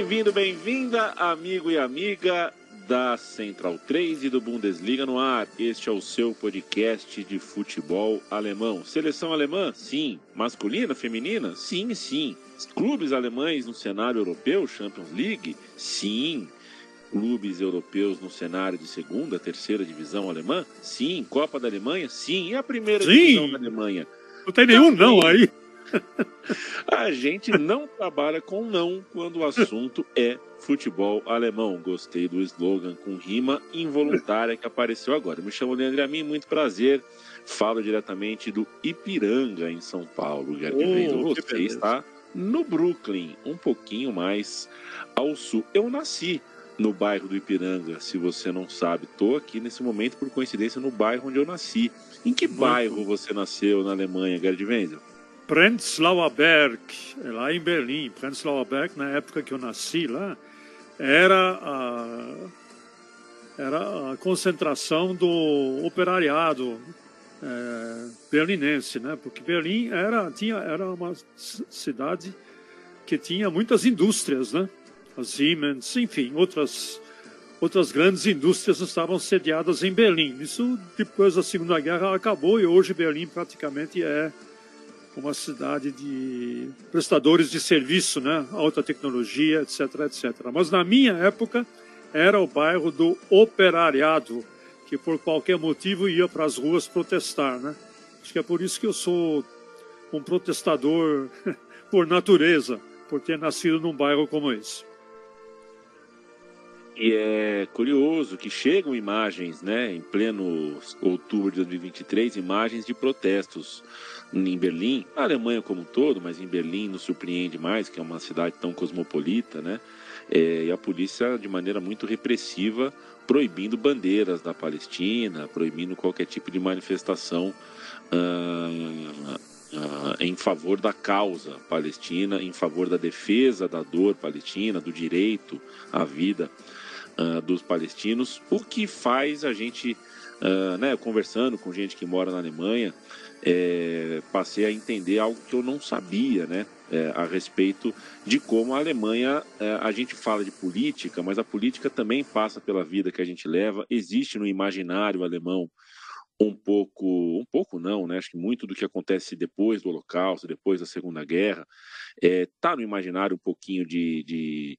Bem-vindo, bem-vinda, amigo e amiga da Central 3 e do Bundesliga no ar. Este é o seu podcast de futebol alemão. Seleção alemã? Sim. Masculina, feminina? Sim, sim. Clubes alemães no cenário europeu, Champions League? Sim. Clubes europeus no cenário de segunda, terceira divisão alemã? Sim. Copa da Alemanha? Sim. E a primeira sim. divisão da Alemanha? Não tem nenhum não aí. A gente não trabalha com não quando o assunto é futebol alemão. Gostei do slogan com rima involuntária que apareceu agora. Me chamo Leandro Amin, muito prazer. Falo diretamente do Ipiranga, em São Paulo. Oh, você está no Brooklyn, um pouquinho mais ao sul. Eu nasci no bairro do Ipiranga, se você não sabe. Estou aqui nesse momento, por coincidência, no bairro onde eu nasci. Em que bairro você nasceu na Alemanha, Gerd Wenzel? Prenzlauer Berg, é lá em Berlim. Prenzlauer Berg, na época que eu nasci lá, era a, era a concentração do operariado é, berlinense, né? Porque Berlim era tinha era uma cidade que tinha muitas indústrias, né? A Siemens, enfim, outras outras grandes indústrias estavam sediadas em Berlim. Isso depois da Segunda Guerra acabou e hoje Berlim praticamente é uma cidade de prestadores de serviço, né? alta tecnologia, etc, etc. Mas na minha época era o bairro do operariado, que por qualquer motivo ia para as ruas protestar. Né? Acho que é por isso que eu sou um protestador por natureza, por ter nascido num bairro como esse. E é curioso que chegam imagens, né, em pleno outubro de 2023, imagens de protestos em Berlim, a Alemanha como um todo, mas em Berlim nos surpreende mais, que é uma cidade tão cosmopolita, né? É, e a polícia, de maneira muito repressiva, proibindo bandeiras da Palestina, proibindo qualquer tipo de manifestação ah, ah, em favor da causa palestina, em favor da defesa da dor palestina, do direito à vida ah, dos palestinos, o que faz a gente, né, conversando com gente que mora na Alemanha, é, passei a entender algo que eu não sabia, né? É, a respeito de como a Alemanha, é, a gente fala de política, mas a política também passa pela vida que a gente leva, existe no imaginário alemão um pouco, um pouco não, né? Acho que muito do que acontece depois do Holocausto, depois da Segunda Guerra, está é, no imaginário um pouquinho de, de,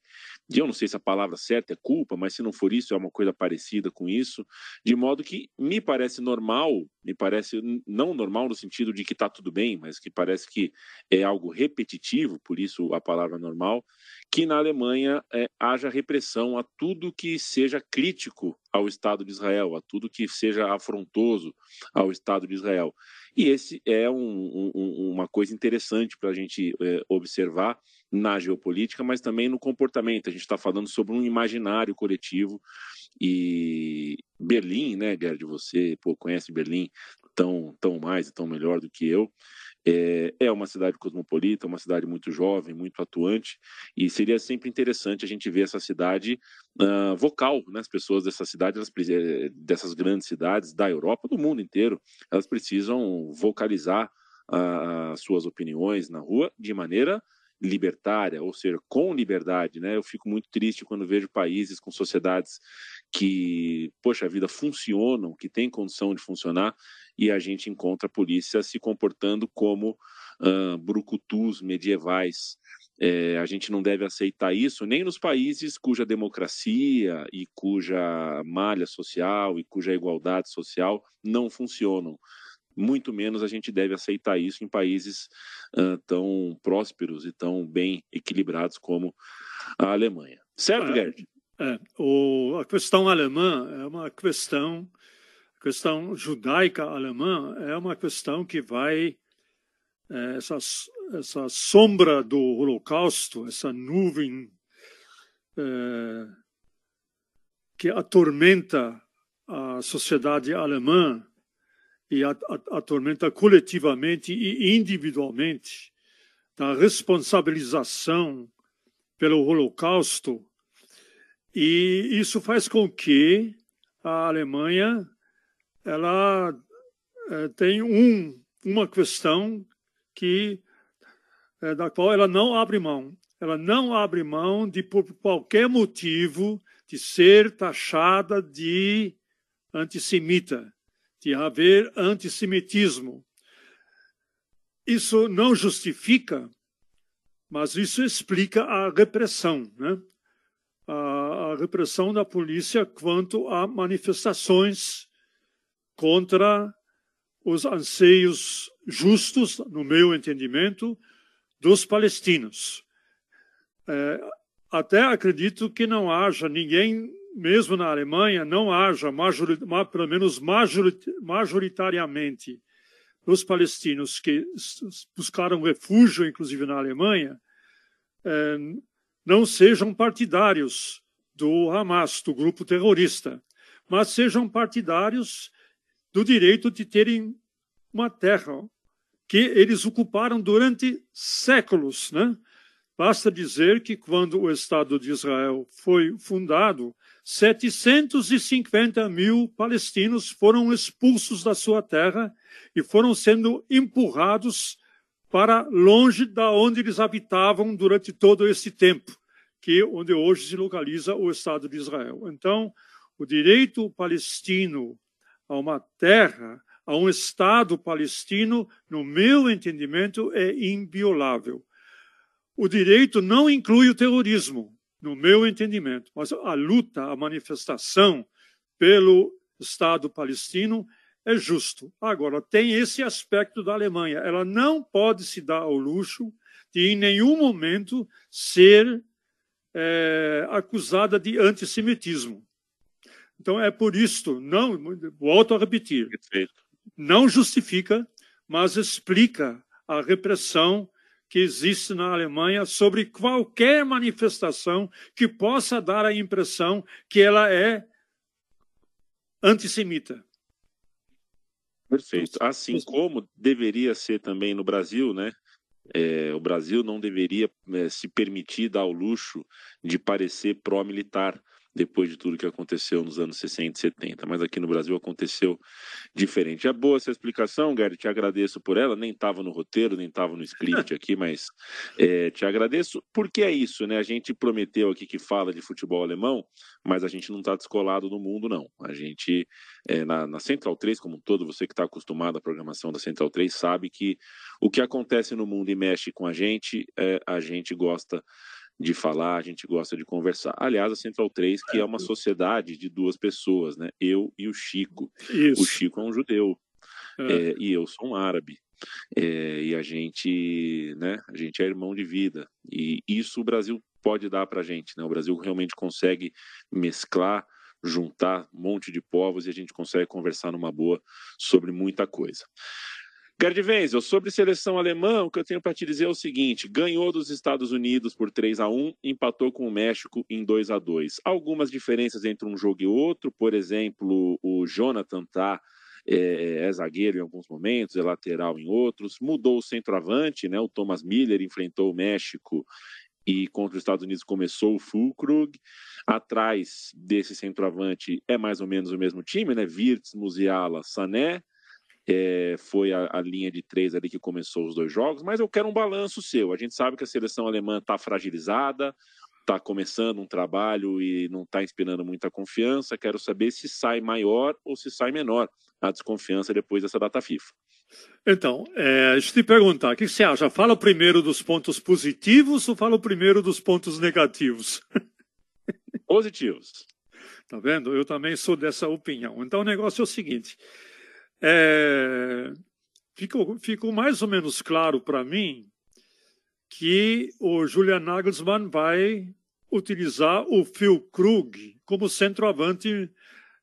de, eu não sei se a palavra certa é culpa, mas se não for isso, é uma coisa parecida com isso, de modo que me parece normal, me parece não normal no sentido de que está tudo bem, mas que parece que é algo repetitivo, por isso a palavra normal, que na Alemanha é, haja repressão a tudo que seja crítico ao Estado de Israel, a tudo que seja afrontoso ao Estado de Israel. E esse é um, um, uma coisa interessante para a gente é, observar na geopolítica, mas também no comportamento. A gente está falando sobre um imaginário coletivo e Berlim, né, Gerd, você pô, conhece Berlim tão, tão mais e tão melhor do que eu. É, é, uma cidade cosmopolita, uma cidade muito jovem, muito atuante, e seria sempre interessante a gente ver essa cidade uh, vocal, né? As pessoas dessa cidade, elas, dessas grandes cidades da Europa, do mundo inteiro, elas precisam vocalizar uh, suas opiniões na rua de maneira libertária, ou seja, com liberdade, né? Eu fico muito triste quando vejo países com sociedades que, poxa, a vida funcionam, que têm condição de funcionar, e a gente encontra a polícia se comportando como uh, brucutus medievais. É, a gente não deve aceitar isso nem nos países cuja democracia e cuja malha social e cuja igualdade social não funcionam muito menos a gente deve aceitar isso em países uh, tão prósperos e tão bem equilibrados como a Alemanha. Certo, Gerd? É, o, a questão alemã é uma questão, a questão judaica alemã é uma questão que vai é, essa, essa sombra do Holocausto, essa nuvem é, que atormenta a sociedade alemã e atormenta coletivamente e individualmente da responsabilização pelo Holocausto. E isso faz com que a Alemanha ela é, tem um, uma questão que é, da qual ela não abre mão. ela não abre mão de, por qualquer motivo, de ser taxada de antissemita, de haver antissemitismo. Isso não justifica, mas isso explica a repressão, né? A, repressão da polícia quanto a manifestações contra os anseios justos, no meu entendimento, dos palestinos. É, até acredito que não haja ninguém, mesmo na Alemanha, não haja, pelo menos majorit, majoritariamente, os palestinos que buscaram refúgio, inclusive na Alemanha, é, não sejam partidários do Hamas, do grupo terrorista, mas sejam partidários do direito de terem uma terra que eles ocuparam durante séculos, né? Basta dizer que quando o Estado de Israel foi fundado, 750 mil palestinos foram expulsos da sua terra e foram sendo empurrados para longe da onde eles habitavam durante todo esse tempo, que é onde hoje se localiza o Estado de Israel. Então, o direito palestino a uma terra, a um Estado palestino, no meu entendimento, é inviolável. O direito não inclui o terrorismo, no meu entendimento, mas a luta, a manifestação pelo Estado palestino é justo. Agora, tem esse aspecto da Alemanha. Ela não pode se dar ao luxo de, em nenhum momento, ser é, acusada de antissemitismo. Então, é por isto, não, volto a repetir, não justifica, mas explica a repressão que existe na Alemanha sobre qualquer manifestação que possa dar a impressão que ela é antissemita. Perfeito. Assim como deveria ser também no Brasil, né? É, o Brasil não deveria é, se permitir dar o luxo de parecer pró-militar depois de tudo que aconteceu nos anos 60 e 70. Mas aqui no Brasil aconteceu diferente. É boa essa explicação, Gary, te agradeço por ela. Nem estava no roteiro, nem estava no script aqui, mas é, te agradeço. Porque é isso, né? A gente prometeu aqui que fala de futebol alemão, mas a gente não está descolado no mundo, não. A gente, é, na, na Central 3, como um todo, você que está acostumado à programação da Central 3, sabe que o que acontece no mundo e mexe com a gente, é, a gente gosta de falar, a gente gosta de conversar. Aliás, a Central 3, que é uma sociedade de duas pessoas, né? Eu e o Chico. Isso. O Chico é um judeu é. É, e eu sou um árabe. É, e a gente, né? A gente é irmão de vida. E isso o Brasil pode dar para a gente, né? O Brasil realmente consegue mesclar, juntar um monte de povos e a gente consegue conversar numa boa sobre muita coisa. Gerd Wenzel, sobre seleção alemã, o que eu tenho para te dizer é o seguinte: ganhou dos Estados Unidos por 3 a 1 empatou com o México em 2 a 2 Algumas diferenças entre um jogo e outro, por exemplo, o Jonathan tá. É, é, zagueiro em alguns momentos, é lateral em outros. Mudou o centroavante, né? O Thomas Miller enfrentou o México e contra os Estados Unidos começou o Fulkrug. Atrás desse centroavante é mais ou menos o mesmo time, né? Wirtz, Musiala, Sané é, foi a, a, linha de três ali que começou os dois jogos, mas eu quero um balanço seu. A gente sabe que a seleção alemã está fragilizada, está começando um trabalho e não está inspirando muita confiança. Quero saber se sai maior ou se sai menor a desconfiança depois dessa data FIFA. Então, é, deixa eu te perguntar, o que você acha? Fala primeiro dos pontos positivos ou fala primeiro dos pontos negativos? Positivos. Tá vendo? Eu também sou dessa opinião. Então, o negócio é o seguinte: é, ficou, ficou mais ou menos claro para mim que o Julian Nagelsmann vai utilizar o Phil Krug como centroavante,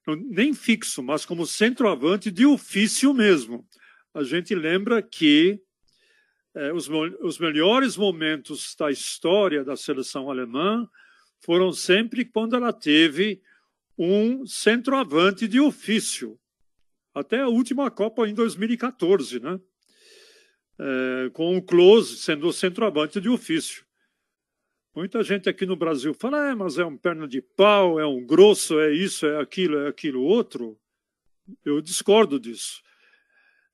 nem fixo, mas como centroavante de ofício mesmo. A gente lembra que é, os, os melhores momentos da história da seleção alemã foram sempre quando ela teve um centroavante de ofício até a última Copa em 2014, né? É, com o Close sendo o centroavante de ofício. Muita gente aqui no Brasil fala, é, mas é um perna de pau, é um grosso, é isso, é aquilo, é aquilo outro. Eu discordo disso.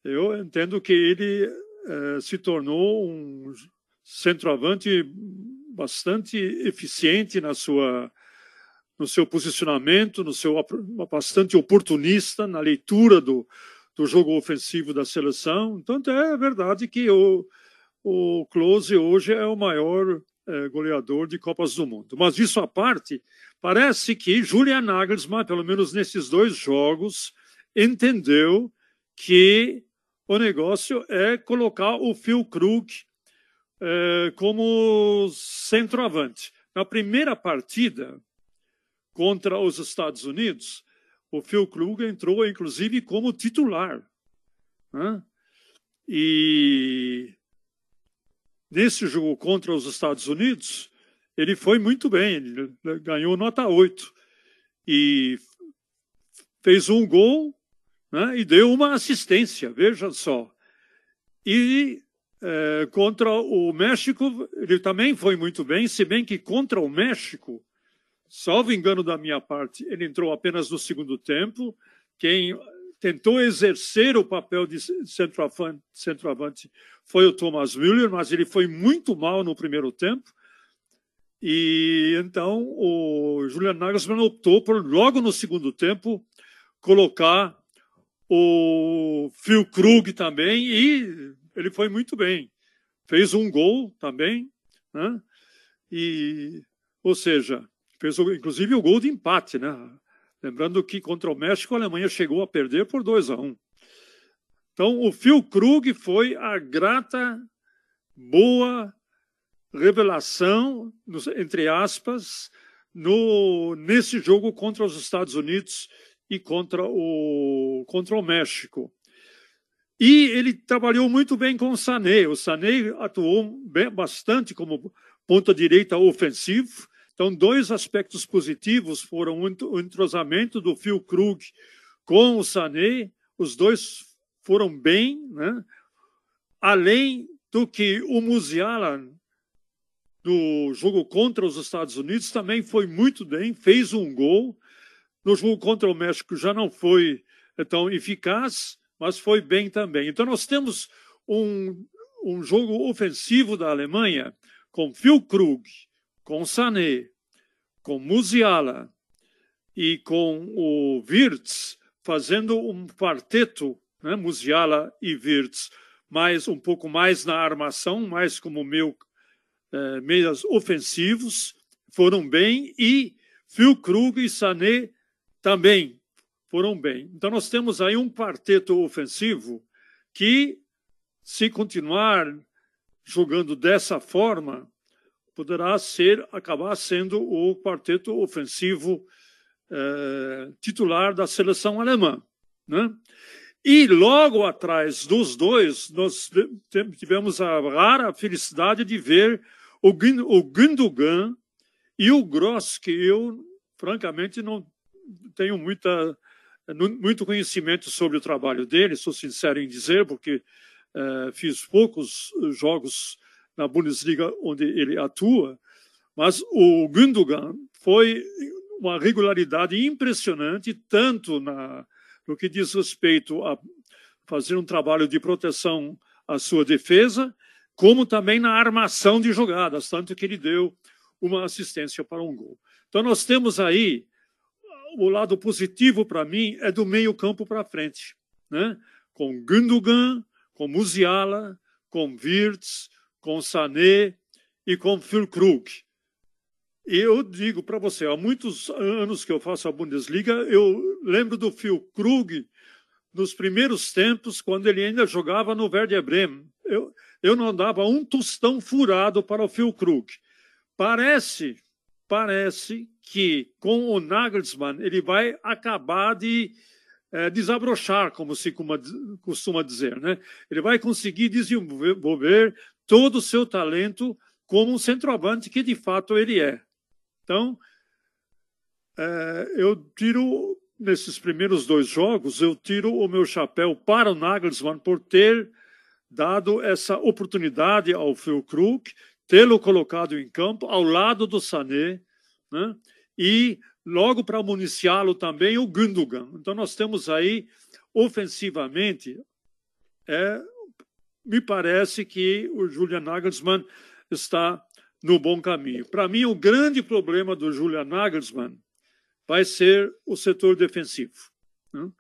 Eu entendo que ele é, se tornou um centroavante bastante eficiente na sua no seu posicionamento, no seu bastante oportunista na leitura do, do jogo ofensivo da seleção. Então é verdade que o, o Close hoje é o maior é, goleador de Copas do Mundo. Mas isso à parte, parece que Julian Nagelsmann, pelo menos nesses dois jogos, entendeu que o negócio é colocar o Phil Krug é, como centroavante. Na primeira partida contra os Estados Unidos, o Phil Krug entrou, inclusive, como titular. Né? E nesse jogo contra os Estados Unidos, ele foi muito bem, ele ganhou nota 8 e fez um gol né, e deu uma assistência, veja só. E é, contra o México, ele também foi muito bem, se bem que contra o México, salvo engano da minha parte, ele entrou apenas no segundo tempo. Quem tentou exercer o papel de centroavante, centroavante foi o Thomas Müller, mas ele foi muito mal no primeiro tempo. E então o Julian Nagelsmann optou por, logo no segundo tempo, colocar o Phil Krug também, e ele foi muito bem. Fez um gol também, né? E, ou seja, fez inclusive o gol de empate, né? Lembrando que contra o México a Alemanha chegou a perder por 2 a 1. Um. Então o Phil Krug foi a grata, boa revelação, entre aspas, no, nesse jogo contra os Estados Unidos e contra o, contra o México. E ele trabalhou muito bem com o Sané. O Sané atuou bem, bastante como ponta direita ofensivo, então, dois aspectos positivos foram o entrosamento do Phil Krug com o Sané, os dois foram bem, né? além do que o Musiala, no jogo contra os Estados Unidos, também foi muito bem, fez um gol. No jogo contra o México já não foi tão eficaz, mas foi bem também. Então, nós temos um, um jogo ofensivo da Alemanha com Phil Krug, com Sané, com Musiala e com o Wirtz fazendo um quarteto, né, Musiala e Wirtz, mais um pouco mais na armação, mais como meu eh, meias ofensivos, foram bem e Phil Krug e Sané também foram bem. Então nós temos aí um quarteto ofensivo que, se continuar jogando dessa forma, poderá ser acabar sendo o quarteto ofensivo eh, titular da seleção alemã. Né? E logo atrás dos dois, nós tivemos a rara felicidade de ver o, o Gundogan e o Gross, que eu, francamente, não tenho muita, muito conhecimento sobre o trabalho dele, sou sincero em dizer, porque eh, fiz poucos jogos na Bundesliga onde ele atua, mas o Gündogan foi uma regularidade impressionante, tanto na, no que diz respeito a fazer um trabalho de proteção à sua defesa, como também na armação de jogadas, tanto que ele deu uma assistência para um gol. Então nós temos aí o lado positivo para mim é do meio campo para frente, né? Com Gündogan, com Musiala, com Wirtz, com Sané e com Krug. E eu digo para você, há muitos anos que eu faço a Bundesliga, eu lembro do Krug nos primeiros tempos, quando ele ainda jogava no Werder Bremen. Eu, eu não dava um tostão furado para o Krug. Parece, parece que com o Nagelsmann ele vai acabar de é, desabrochar, como se costuma dizer. Né? Ele vai conseguir desenvolver todo o seu talento como um centroavante que de fato ele é. Então, é, eu tiro, nesses primeiros dois jogos, eu tiro o meu chapéu para o Nagelsmann por ter dado essa oportunidade ao Krug, tê-lo colocado em campo ao lado do Sané, né? e logo para municiá-lo também o Gundogan. Então nós temos aí, ofensivamente, é me parece que o Julian Nagelsmann está no bom caminho. Para mim, o grande problema do Julian Nagelsmann vai ser o setor defensivo. Né?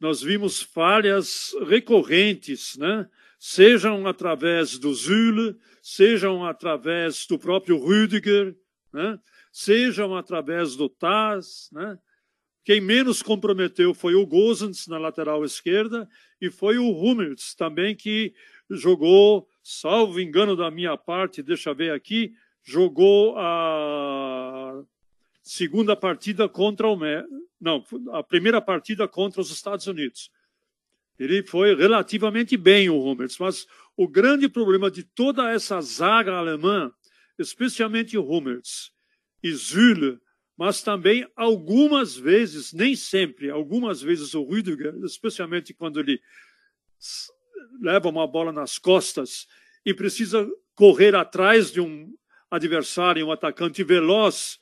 Nós vimos falhas recorrentes, né? sejam através do Zule, sejam através do próprio Rüdiger, né? sejam através do Taz. Né? Quem menos comprometeu foi o Gozens na lateral esquerda e foi o Hummels também que jogou, salvo engano da minha parte, deixa eu ver aqui, jogou a segunda partida contra o não, a primeira partida contra os Estados Unidos. Ele foi relativamente bem o Hummels, mas o grande problema de toda essa zaga alemã, especialmente o Hummels e Süle, mas também algumas vezes, nem sempre, algumas vezes o Rüdiger, especialmente quando ele leva uma bola nas costas e precisa correr atrás de um adversário, um atacante veloz,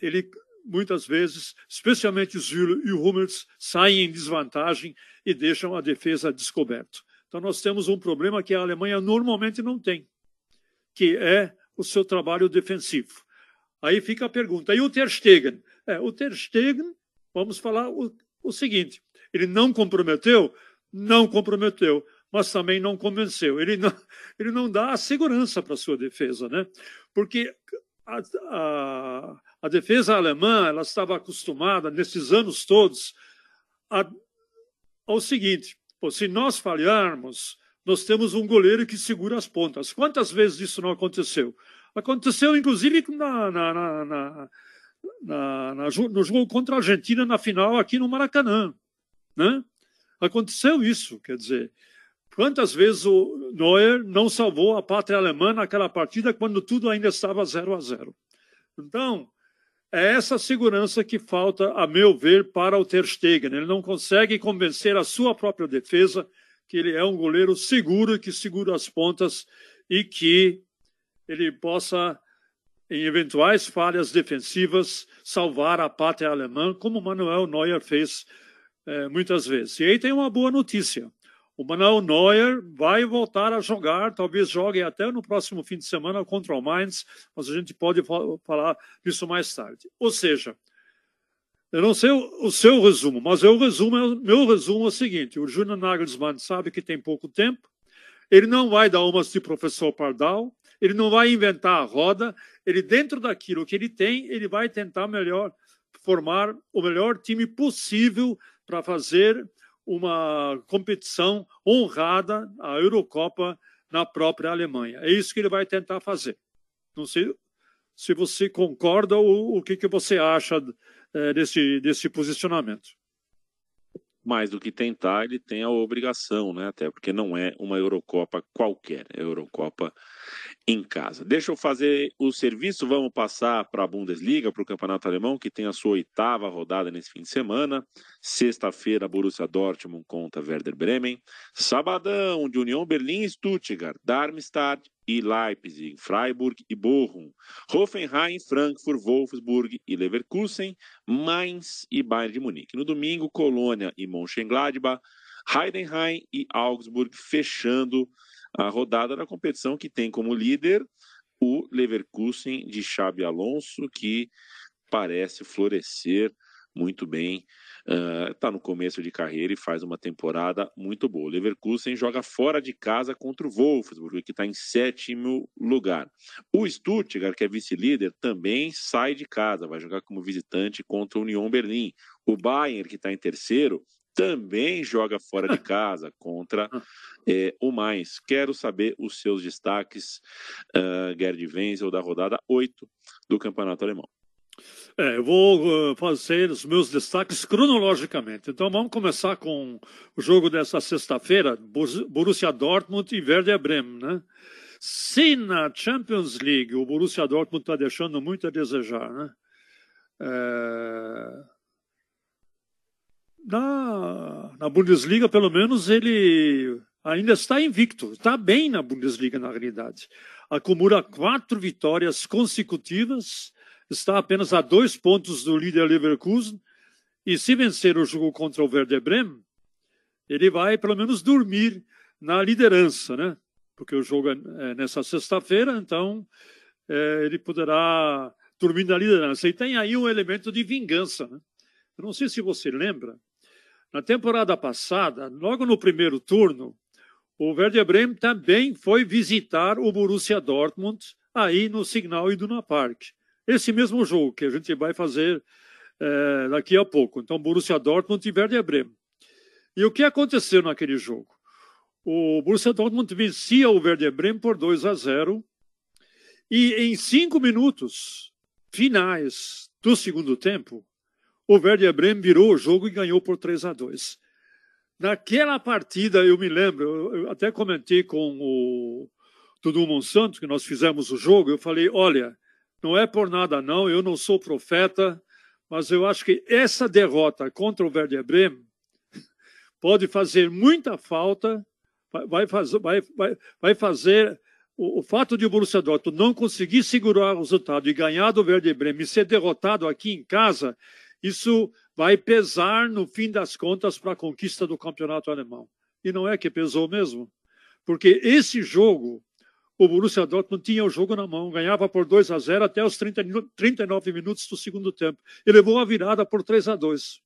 ele muitas vezes, especialmente o Zülle e o Hummels, saem em desvantagem e deixam a defesa descoberta. Então nós temos um problema que a Alemanha normalmente não tem, que é o seu trabalho defensivo. Aí fica a pergunta, e o Ter Stegen? É, o Ter Stegen, vamos falar o, o seguinte, ele não comprometeu? Não comprometeu, mas também não convenceu. Ele não, ele não dá a segurança para a sua defesa, né? Porque a, a, a, defesa alemã ela estava acostumada, nesses anos todos, a, ao seguinte: pô, se nós falharmos, nós temos um goleiro que segura as pontas. Quantas vezes isso não aconteceu? Aconteceu, inclusive, na, na, na, no jogo contra a Argentina na final aqui no Maracanã. Né? Aconteceu isso, quer dizer. Quantas vezes o Neuer não salvou a pátria alemã naquela partida quando tudo ainda estava 0 a 0? Então, é essa segurança que falta, a meu ver, para o Ter Stegen. Ele não consegue convencer a sua própria defesa que ele é um goleiro seguro, que segura as pontas e que ele possa, em eventuais falhas defensivas, salvar a pátria alemã, como Manuel Neuer fez é, muitas vezes. E aí tem uma boa notícia. O Manuel Neuer vai voltar a jogar, talvez jogue até no próximo fim de semana contra o Mainz, mas a gente pode falar disso mais tarde. Ou seja, eu não sei o seu resumo, mas eu resumo, meu resumo é o seguinte: o Júnior Nagelsmann sabe que tem pouco tempo, ele não vai dar umas de professor Pardal, ele não vai inventar a roda, ele, dentro daquilo que ele tem, ele vai tentar melhor formar o melhor time possível para fazer uma competição honrada, a Eurocopa, na própria Alemanha. É isso que ele vai tentar fazer. Não sei se você concorda ou o que, que você acha é, desse, desse posicionamento mais do que tentar, ele tem a obrigação, né? Até porque não é uma Eurocopa qualquer, é a Eurocopa em casa. Deixa eu fazer o serviço, vamos passar para a Bundesliga, para o Campeonato Alemão, que tem a sua oitava rodada nesse fim de semana. Sexta-feira, Borussia Dortmund contra Werder Bremen. Sabadão, de União Berlim e Stuttgart, Darmstadt e Leipzig, Freiburg e Bochum, Hoffenheim, Frankfurt, Wolfsburg e Leverkusen, Mainz e Bayern de Munique. No domingo, Colônia e Mönchengladbach, Heidenheim e Augsburg fechando a rodada da competição que tem como líder o Leverkusen de Xabi Alonso, que parece florescer muito bem está uh, no começo de carreira e faz uma temporada muito boa. O Leverkusen joga fora de casa contra o Wolfsburg, que está em sétimo lugar. O Stuttgart, que é vice-líder, também sai de casa, vai jogar como visitante contra o Union Berlim. O Bayern, que está em terceiro, também joga fora de casa contra é, o mais. Quero saber os seus destaques, uh, Gerd Wenzel, da rodada 8 do Campeonato Alemão. É, eu vou uh, fazer os meus destaques cronologicamente. Então vamos começar com o jogo dessa sexta-feira, Borussia Dortmund e Werder Bremen, né? Se na Champions League o Borussia Dortmund está deixando muito a desejar, né? É... Na, na Bundesliga, pelo menos, ele ainda está invicto, está bem na Bundesliga, na realidade. Acumula quatro vitórias consecutivas está apenas a dois pontos do líder Leverkusen. E se vencer o jogo contra o Werder Bremen, ele vai pelo menos dormir na liderança, né? Porque o jogo é, é nessa sexta-feira, então é, ele poderá dormir na liderança. E tem aí um elemento de vingança. Né? Eu não sei se você lembra, na temporada passada, logo no primeiro turno, o Werder Bremen também foi visitar o Borussia Dortmund aí no Signal Iduna Park. Esse mesmo jogo que a gente vai fazer é, daqui a pouco. Então, Borussia Dortmund e Werder Bremen. E o que aconteceu naquele jogo? O Borussia Dortmund vencia o Werder Bremen por 2 a 0 e em cinco minutos finais do segundo tempo, o Werder Bremen virou o jogo e ganhou por 3 a 2. Naquela partida, eu me lembro, eu até comentei com o Dudu Monsanto, que nós fizemos o jogo, eu falei, olha, não é por nada não, eu não sou profeta, mas eu acho que essa derrota contra o Werder Bremen pode fazer muita falta, vai fazer, vai, vai, vai fazer o, o, fato de o Borussia Dortmund não conseguir segurar o resultado e ganhar do Werder Bremen e ser derrotado aqui em casa, isso vai pesar, no fim das contas, para a conquista do campeonato alemão. E não é que pesou mesmo. Porque esse jogo, o Borussia Dortmund tinha o jogo na mão, ganhava por 2 a 0 até os 30, 39 minutos do segundo tempo. E levou a virada por 3 a 2.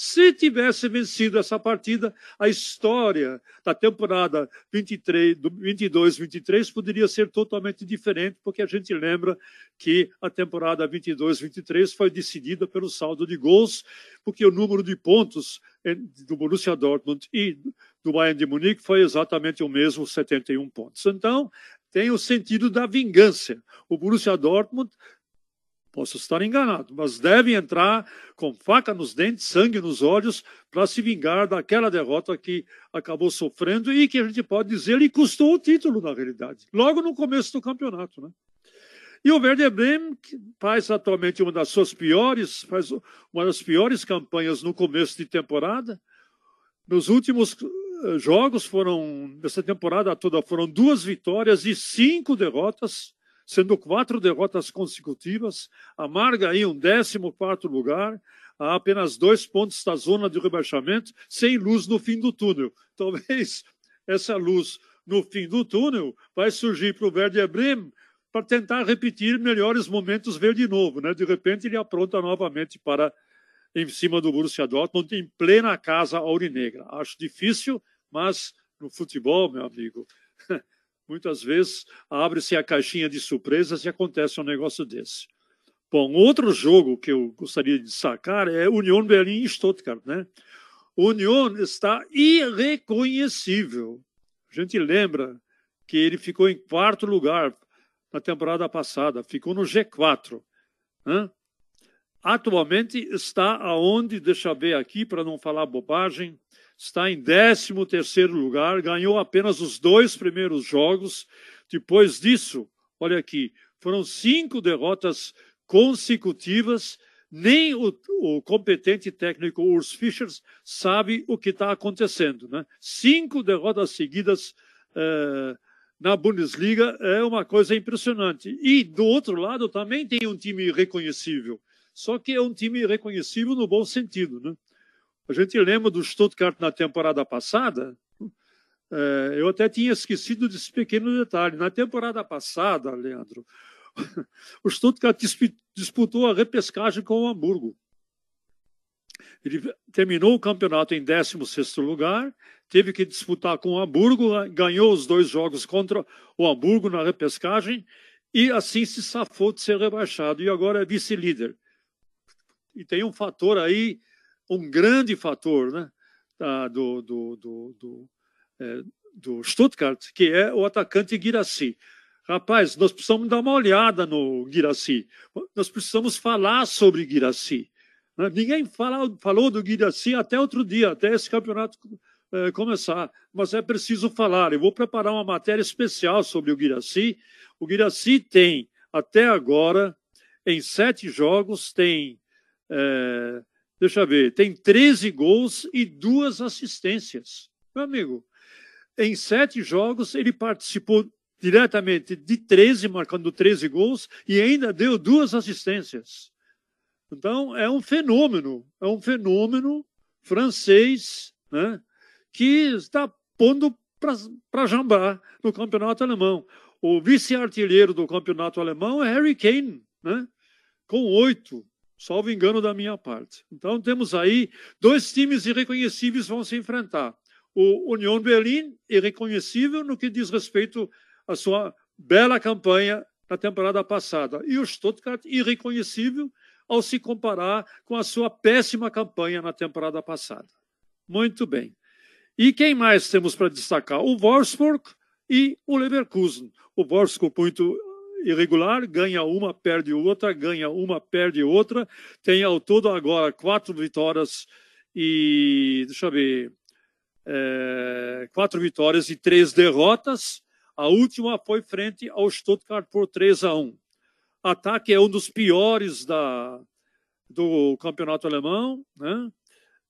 Se tivesse vencido essa partida, a história da temporada 23, 22-23 poderia ser totalmente diferente, porque a gente lembra que a temporada 22-23 foi decidida pelo saldo de gols, porque o número de pontos do Borussia Dortmund e do Bayern de Munique foi exatamente o mesmo, 71 pontos. Então, tem o sentido da vingança. O Borussia Dortmund Posso estar enganado, mas deve entrar com faca nos dentes, sangue nos olhos, para se vingar daquela derrota que acabou sofrendo e que a gente pode dizer lhe custou o título, na realidade, logo no começo do campeonato. Né? E o Werder Bremen faz atualmente uma das suas piores, faz uma das piores campanhas no começo de temporada. Nos últimos eh, jogos foram, nessa temporada toda, foram duas vitórias e cinco derrotas sendo quatro derrotas consecutivas, amarga aí um 14 lugar, a apenas dois pontos da zona de rebaixamento, sem luz no fim do túnel. Talvez essa luz no fim do túnel vai surgir para o Werder Bremen para tentar repetir melhores momentos ver de novo. Né? De repente ele apronta novamente para em cima do Borussia Dortmund em plena casa aurinegra. Acho difícil, mas no futebol, meu amigo, Muitas vezes abre-se a caixinha de surpresas e acontece um negócio desse. Bom, outro jogo que eu gostaria de destacar é União Berlim e Stuttgart. Né? União está irreconhecível. A gente lembra que ele ficou em quarto lugar na temporada passada, ficou no G4. Né? Atualmente está aonde, deixa eu ver aqui para não falar bobagem, está em 13 terceiro lugar, ganhou apenas os dois primeiros jogos. Depois disso, olha aqui, foram cinco derrotas consecutivas. Nem o, o competente técnico Urs Fischer sabe o que está acontecendo. Né? Cinco derrotas seguidas eh, na Bundesliga é uma coisa impressionante. E do outro lado também tem um time reconhecível. Só que é um time reconhecível no bom sentido. Né? A gente lembra do Stuttgart na temporada passada. É, eu até tinha esquecido desse pequeno detalhe. Na temporada passada, Leandro, o Stuttgart disputou a repescagem com o Hamburgo. Ele terminou o campeonato em 16 lugar, teve que disputar com o Hamburgo, ganhou os dois jogos contra o Hamburgo na repescagem e assim se safou de ser rebaixado e agora é vice-líder. E tem um fator aí um grande fator né, do, do, do, do, é, do Stuttgart, que é o atacante Guiraci. Rapaz, nós precisamos dar uma olhada no Guiraci. Nós precisamos falar sobre Guiraci. Né? Ninguém fala, falou do Guiraci até outro dia, até esse campeonato é, começar. Mas é preciso falar. Eu vou preparar uma matéria especial sobre o Guiraci. O Guiraci tem, até agora, em sete jogos, tem é, Deixa eu ver, tem 13 gols e duas assistências. Meu amigo, em sete jogos ele participou diretamente de 13, marcando 13 gols, e ainda deu duas assistências. Então, é um fenômeno, é um fenômeno francês né, que está pondo para jambar no campeonato alemão. O vice-artilheiro do campeonato alemão é Harry Kane, né? com oito, salvo engano da minha parte. Então temos aí dois times irreconhecíveis vão se enfrentar. O Union Berlin, irreconhecível no que diz respeito à sua bela campanha na temporada passada, e o Stuttgart, irreconhecível ao se comparar com a sua péssima campanha na temporada passada. Muito bem. E quem mais temos para destacar? O Wolfsburg e o Leverkusen. O Wolfsburg muito irregular, ganha uma, perde outra, ganha uma, perde outra. Tem ao todo agora quatro vitórias e, deixa eu ver, é, quatro vitórias e três derrotas. A última foi frente ao Stuttgart por 3 a 1. Ataque é um dos piores da, do campeonato alemão, né?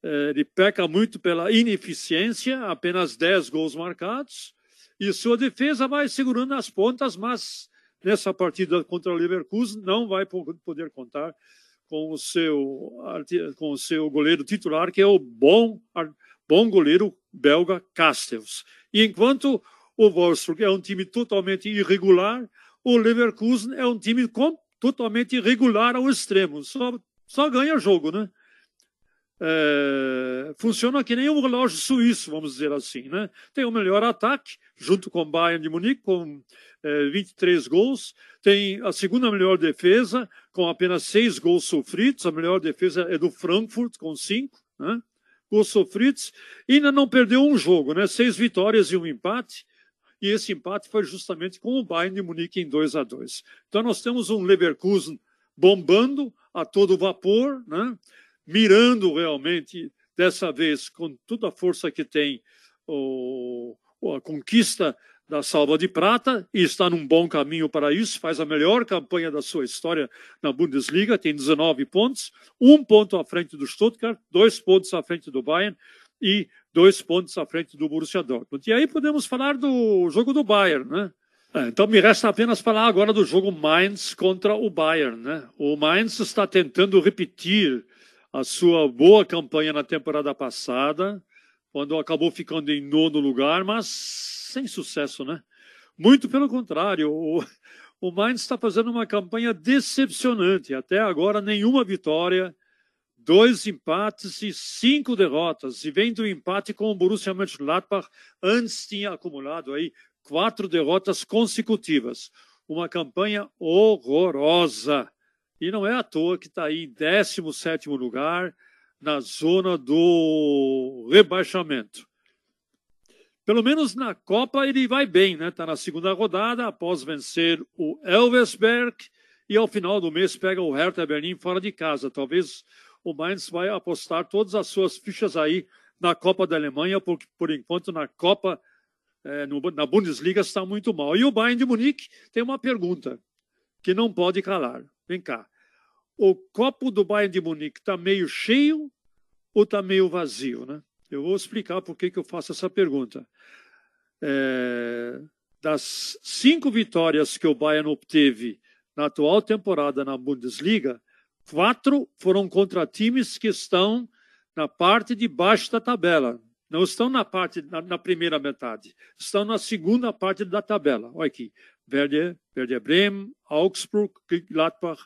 É, ele peca muito pela ineficiência, apenas 10 gols marcados, e sua defesa vai segurando as pontas, mas nessa partida contra o Leverkusen não vai poder contar com o seu, com o seu goleiro titular, que é o bom, bom goleiro belga Castells. E enquanto o Wolfsburg é um time totalmente irregular, o Leverkusen é um time com, totalmente irregular ao extremo, só, só ganha jogo, né? É, funciona que nem um relógio suíço, vamos dizer assim. Né? Tem o melhor ataque, junto com o Bayern de Munique, com é, 23 gols. Tem a segunda melhor defesa, com apenas seis gols sofridos. A melhor defesa é do Frankfurt, com cinco né? gols sofridos. E ainda não perdeu um jogo, né? seis vitórias e um empate. E esse empate foi justamente com o Bayern de Munique em 2 a 2 Então nós temos um Leverkusen bombando a todo vapor, né? mirando realmente, dessa vez, com toda a força que tem, o, a conquista da Salva de Prata e está num bom caminho para isso. Faz a melhor campanha da sua história na Bundesliga, tem 19 pontos, um ponto à frente do Stuttgart, dois pontos à frente do Bayern e dois pontos à frente do Borussia Dortmund. E aí podemos falar do jogo do Bayern, né? É, então me resta apenas falar agora do jogo Mainz contra o Bayern, né? O Mainz está tentando repetir a sua boa campanha na temporada passada, quando acabou ficando em nono lugar, mas sem sucesso, né? Muito pelo contrário, o, o Mainz está fazendo uma campanha decepcionante. Até agora, nenhuma vitória, dois empates e cinco derrotas. E vem do empate com o Borussia Mönchengladbach, antes tinha acumulado aí quatro derrotas consecutivas. Uma campanha horrorosa. E não é à toa que está aí em 17 lugar, na zona do rebaixamento. Pelo menos na Copa ele vai bem, né? Está na segunda rodada, após vencer o Elversberg, e ao final do mês pega o Hertha Berlim fora de casa. Talvez o Mainz vai apostar todas as suas fichas aí na Copa da Alemanha, porque por enquanto na Copa, é, no, na Bundesliga está muito mal. E o Bayern de Munique tem uma pergunta que não pode calar. Vem cá. O copo do Bayern de Munique está meio cheio ou está meio vazio, né? Eu vou explicar por que, que eu faço essa pergunta. É, das cinco vitórias que o Bayern obteve na atual temporada na Bundesliga, quatro foram contra times que estão na parte de baixo da tabela. Não estão na parte na, na primeira metade, estão na segunda parte da tabela. Olha aqui: Werder, Werder Bremen, Augsburg, Gladbach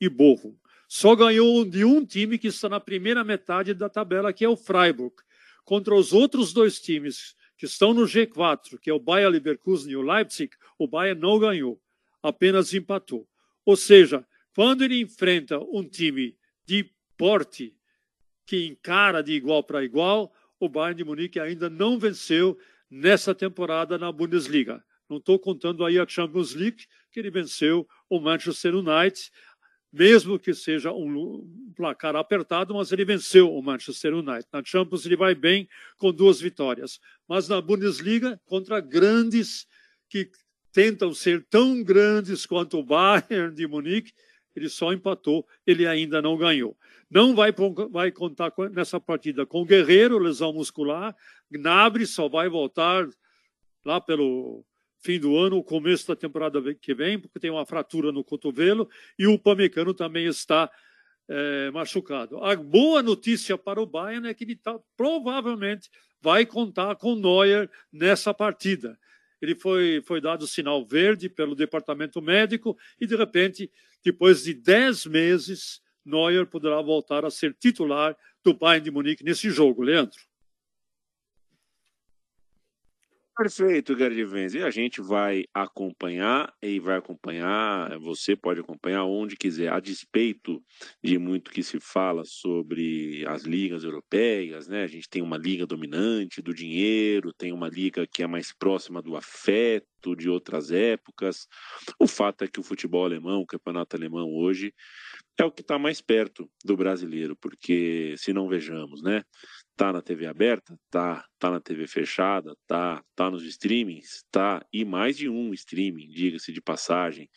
e Bochum. Só ganhou de um time que está na primeira metade da tabela, que é o Freiburg. Contra os outros dois times que estão no G4, que é o Bayer Leverkusen e o Leipzig, o Bayern não ganhou, apenas empatou. Ou seja, quando ele enfrenta um time de porte que encara de igual para igual, o Bayern de Munique ainda não venceu nessa temporada na Bundesliga. Não estou contando aí a Champions League, que ele venceu o Manchester United, mesmo que seja um placar apertado, mas ele venceu o Manchester United. Na Champions ele vai bem com duas vitórias, mas na Bundesliga contra grandes que tentam ser tão grandes quanto o Bayern de Munique, ele só empatou, ele ainda não ganhou. Não vai, vai contar nessa partida com Guerreiro, lesão muscular, Gnabry só vai voltar lá pelo fim do ano, o começo da temporada que vem, porque tem uma fratura no cotovelo e o Pamecano também está é, machucado. A boa notícia para o Bayern é que ele tá, provavelmente vai contar com Neuer nessa partida. ele foi, foi dado sinal verde pelo departamento médico e, de repente, depois de 10 meses, Neuer poderá voltar a ser titular do Bayern de Munique nesse jogo, Leandro. Perfeito, Gary Venz. E a gente vai acompanhar e vai acompanhar, você pode acompanhar onde quiser, a despeito de muito que se fala sobre as ligas europeias, né? A gente tem uma liga dominante do dinheiro, tem uma liga que é mais próxima do afeto de outras épocas. O fato é que o futebol alemão, o campeonato alemão hoje, é o que está mais perto do brasileiro, porque se não vejamos, né? Tá na TV aberta? Tá. Tá na TV fechada? Tá. Tá nos streamings? Tá. E mais de um streaming, diga-se de passagem,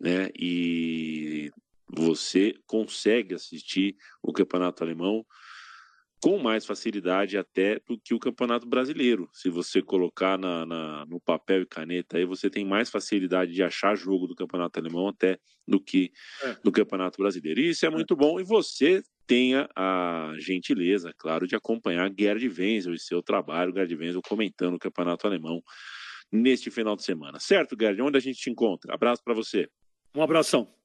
né? E você consegue assistir o campeonato alemão com mais facilidade até do que o Campeonato Brasileiro. Se você colocar na, na, no papel e caneta, aí você tem mais facilidade de achar jogo do Campeonato Alemão até do que é. do Campeonato Brasileiro. E isso é, é muito bom. E você tenha a gentileza, claro, de acompanhar Gerd Wenzel e seu trabalho, Gerd Wenzel comentando o Campeonato Alemão neste final de semana. Certo, Gerd? Onde a gente te encontra? Abraço para você. Um abração.